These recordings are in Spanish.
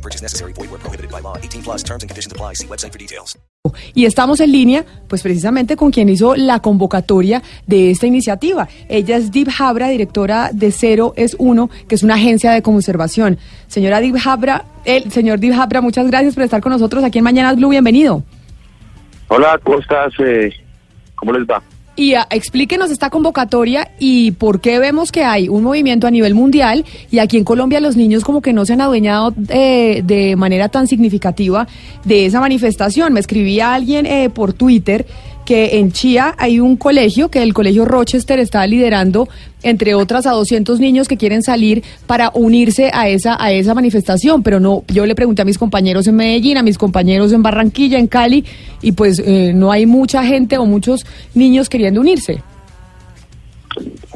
No purchase necessary. Void where prohibited by law. 18 plus terms and conditions apply. See website for details. Y estamos en línea, pues precisamente con quien hizo la convocatoria de esta iniciativa. Ella es Dib Habra, directora de Cero es Uno, que es una agencia de conservación. Señora Dib Habra, el señor Dib Habra, muchas gracias por estar con nosotros aquí en Mañanas Blue. Bienvenido. Hola, ¿cómo estás? Eh, ¿Cómo les va? Y explíquenos esta convocatoria y por qué vemos que hay un movimiento a nivel mundial y aquí en Colombia los niños como que no se han adueñado eh, de manera tan significativa de esa manifestación. Me escribía alguien eh, por Twitter que en Chía hay un colegio, que el colegio Rochester está liderando, entre otras, a 200 niños que quieren salir para unirse a esa, a esa manifestación. Pero no, yo le pregunté a mis compañeros en Medellín, a mis compañeros en Barranquilla, en Cali, y pues eh, no hay mucha gente o muchos niños queriendo unirse.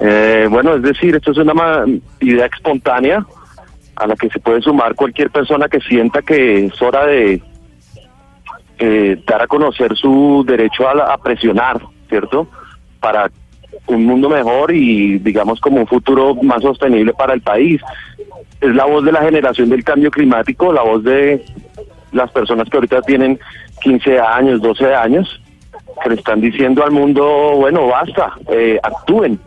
Eh, bueno, es decir, esto es una idea espontánea a la que se puede sumar cualquier persona que sienta que es hora de eh, dar a conocer su derecho a, la- a presionar, ¿cierto? Para un mundo mejor y, digamos, como un futuro más sostenible para el país. Es la voz de la generación del cambio climático, la voz de las personas que ahorita tienen 15 años, 12 años, que le están diciendo al mundo, bueno, basta, eh, actúen.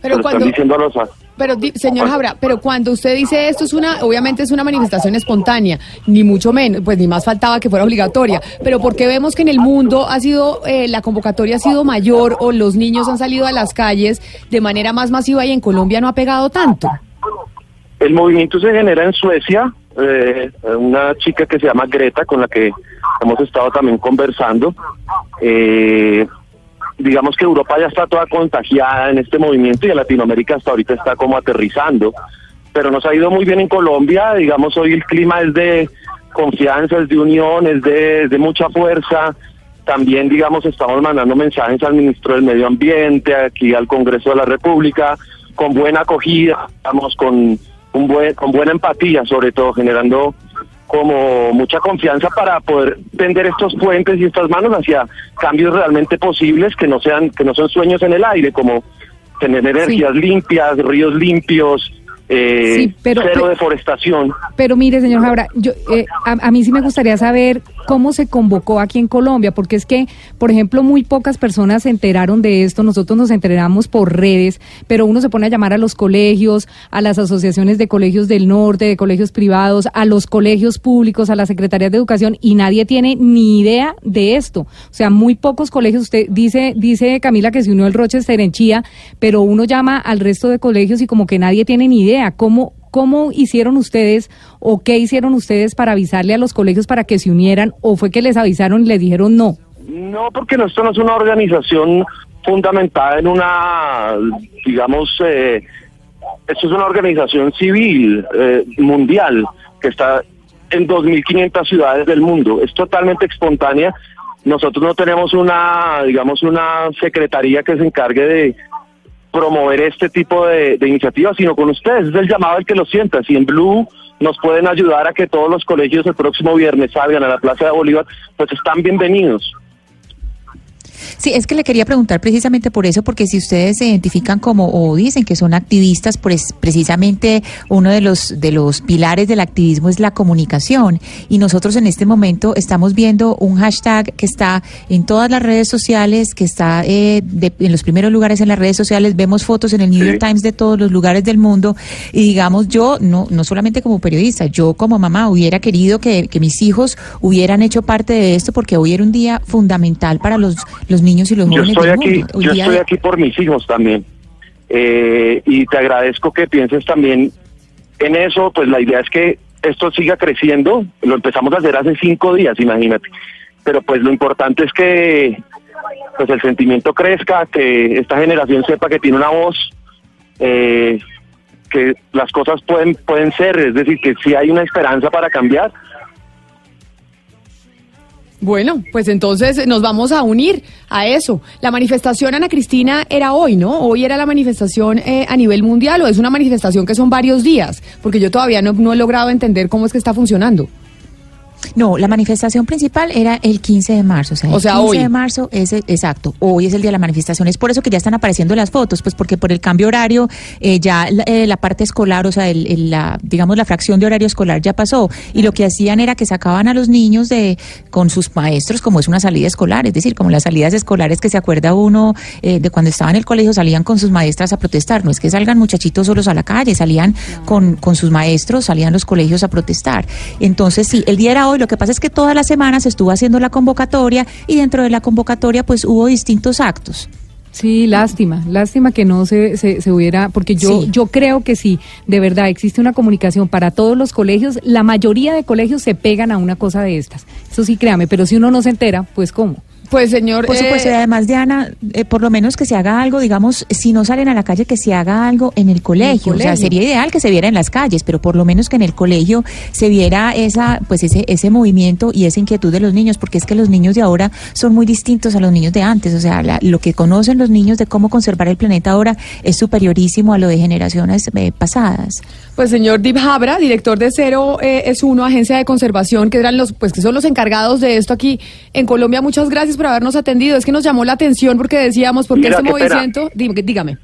Pero Se lo cuando, están diciendo a los... pero di- señor Jabra, pero cuando usted dice esto es una, obviamente es una manifestación espontánea, ni mucho menos, pues ni más faltaba que fuera obligatoria. Pero porque vemos que en el mundo ha sido eh, la convocatoria ha sido mayor o los niños han salido a las calles de manera más masiva y en Colombia no ha pegado tanto. El movimiento se genera en Suecia, eh, una chica que se llama Greta, con la que hemos estado también conversando. Eh, digamos que Europa ya está toda contagiada en este movimiento y Latinoamérica hasta ahorita está como aterrizando, pero nos ha ido muy bien en Colombia, digamos hoy el clima es de confianza, es de unión, es de, es de mucha fuerza. También, digamos, estamos mandando mensajes al ministro del Medio Ambiente, aquí al Congreso de la República, con buena acogida, estamos con un buen, con buena empatía, sobre todo generando como mucha confianza para poder tender estos puentes y estas manos hacia cambios realmente posibles que no sean que no son sueños en el aire como tener energías limpias ríos limpios eh, Sí, pero- cero deforestación. Pero mire, señor Jabra, yo, eh, a, a mí sí me gustaría saber cómo se convocó aquí en Colombia, porque es que, por ejemplo, muy pocas personas se enteraron de esto, nosotros nos enteramos por redes, pero uno se pone a llamar a los colegios, a las asociaciones de colegios del norte, de colegios privados, a los colegios públicos, a las secretarías de educación, y nadie tiene ni idea de esto. O sea, muy pocos colegios, usted dice, dice Camila que se unió el Rochester en Chía, pero uno llama al resto de colegios y como que nadie tiene ni idea. ¿Cómo, ¿Cómo hicieron ustedes o qué hicieron ustedes para avisarle a los colegios para que se unieran o fue que les avisaron y les dijeron no? No, porque no, esto no es una organización fundamentada en una, digamos, eh, esto es una organización civil eh, mundial que está en 2.500 ciudades del mundo. Es totalmente espontánea. Nosotros no tenemos una, digamos, una secretaría que se encargue de promover este tipo de, iniciativas, sino con ustedes. Es el llamado el que lo sienta. Si en Blue nos pueden ayudar a que todos los colegios el próximo viernes salgan a la Plaza de Bolívar, pues están bienvenidos. Sí, es que le quería preguntar precisamente por eso, porque si ustedes se identifican como o dicen que son activistas, pues precisamente uno de los de los pilares del activismo es la comunicación. Y nosotros en este momento estamos viendo un hashtag que está en todas las redes sociales, que está eh, de- en los primeros lugares en las redes sociales, vemos fotos en el New Sí. York Times de todos los lugares del mundo. Y digamos yo no no solamente como periodista, yo como mamá hubiera querido que, que mis hijos hubieran hecho parte de esto porque hoy era un día fundamental para los los niños y los Yo jóvenes estoy del aquí, mundo. Hoy yo estoy de- aquí por mis hijos también. Eh, y te agradezco que pienses también en eso, pues la idea es que esto siga creciendo. Lo empezamos a hacer hace cinco días, imagínate. Pero pues lo importante es que pues el sentimiento crezca, que esta generación sepa que tiene una voz, eh, que las cosas pueden pueden ser, es decir, que si hay una esperanza para cambiar. Bueno, pues entonces nos vamos a unir a eso. La manifestación, Ana Cristina, era hoy, ¿no? Hoy era la manifestación eh, a nivel mundial o es una manifestación que son varios días, porque yo todavía no, no he logrado entender cómo es que está funcionando. No, la manifestación principal era el 15 de marzo. O sea, O sea, el 15 hoy. de marzo es el- exacto. Hoy es el día de la manifestación. Es por eso que ya están apareciendo las fotos, pues porque por el cambio horario eh, ya la, eh, la parte escolar, o sea, el- el- la, digamos la fracción de horario escolar ya pasó. Y lo que hacían era que sacaban a los niños de con sus maestros, como es una salida escolar, es decir, como las salidas escolares que se acuerda uno eh, de cuando estaba en el colegio, salían con sus maestras a protestar. No es que salgan muchachitos solos a la calle, salían con, con sus maestros, salían los colegios a protestar. Entonces, sí, el día era hoy. Lo que pasa es que todas las semanas estuvo haciendo la convocatoria y dentro de la convocatoria, pues hubo distintos actos. Sí, lástima, lástima que no se, se, se hubiera, porque yo, Sí. yo creo que sí, de verdad existe una comunicación para todos los colegios, la mayoría de colegios se pegan a una cosa de estas, eso sí créame, pero si uno no se entera, pues cómo. Pues señor, Por eh, supuesto, y además, Diana, eh, por lo menos que se haga algo, digamos, si no salen a la calle, que se haga algo en el colegio. O sea, sería ideal que se viera en las calles, pero por lo menos que en el colegio se viera esa, pues ese, ese movimiento y esa inquietud de los niños, porque es que los niños de ahora son muy distintos a los niños de antes. O sea, la- lo que conocen los niños de cómo conservar el planeta ahora es superiorísimo a lo de generaciones eh, pasadas. pues señor Dib Habra, director de Cero eh, es uno, agencia de conservación, que eran los, pues que son los encargados de esto aquí en Colombia. Muchas gracias por habernos atendido. Es que nos llamó la atención porque decíamos, porque Mira, este pena. movimiento, Dí- dígame.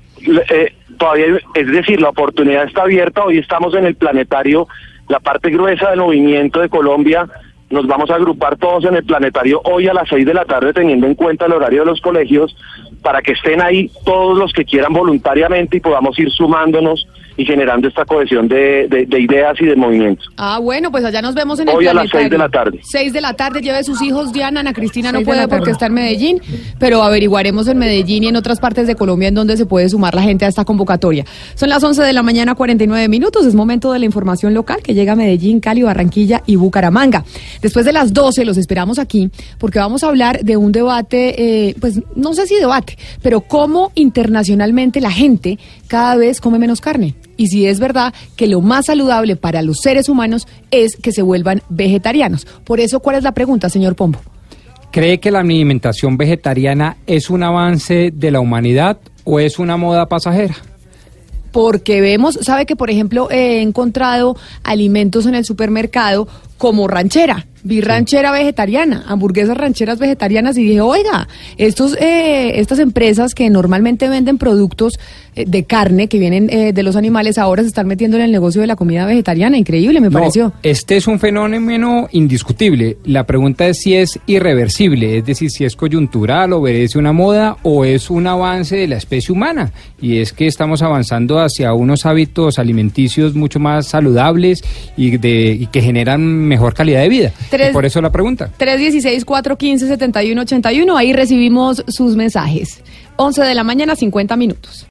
Eh, todavía, es decir, la oportunidad está abierta. Hoy estamos en el planetario, la parte gruesa del movimiento de Colombia. Nos vamos a agrupar todos en el planetario hoy a las seis de la tarde, teniendo en cuenta el horario de los colegios, para que estén ahí todos los que quieran voluntariamente y podamos ir sumándonos y generando esta cohesión de, de- de ideas y de movimientos. Ah, bueno, pues allá nos vemos en el Hoy a las planetario. seis de la tarde. Seis de la tarde, lleve sus hijos, Diana, Ana Cristina no puede porque está en Medellín, pero averiguaremos en Medellín y en otras partes de Colombia en donde se puede sumar la gente a esta convocatoria. Son las 11 de la mañana, 49 minutos, es momento de la información local que llega a Medellín, Cali, Barranquilla y Bucaramanga. Después de las 12 los esperamos aquí porque vamos a hablar de un debate, eh, pues no sé si debate, pero cómo internacionalmente la gente cada vez come menos carne. Y si es verdad que lo más saludable para los seres humanos es que se vuelvan vegetarianos. Por eso, ¿cuál es la pregunta, señor Pombo? ¿Cree que la alimentación vegetariana es un avance de la humanidad o es una moda pasajera? Porque vemos, sabe que por ejemplo he encontrado alimentos en el supermercado como ranchera, vi ranchera vegetariana, hamburguesas rancheras vegetarianas y dije, oiga, estos, eh, estas empresas que normalmente venden productos eh, de carne que vienen eh, de los animales ahora se están metiendo en el negocio de la comida vegetariana, increíble me No, pareció. este es un fenómeno indiscutible. La pregunta es si es irreversible, es decir, si es coyuntural, obedece una moda o es un avance de la especie humana. Y es que estamos avanzando hacia unos hábitos alimenticios mucho más saludables y, de, y que generan mejor calidad de vida. Tres- Y por eso la pregunta. 316-415-7181, ahí recibimos sus mensajes. 11 de la mañana, 50 minutos.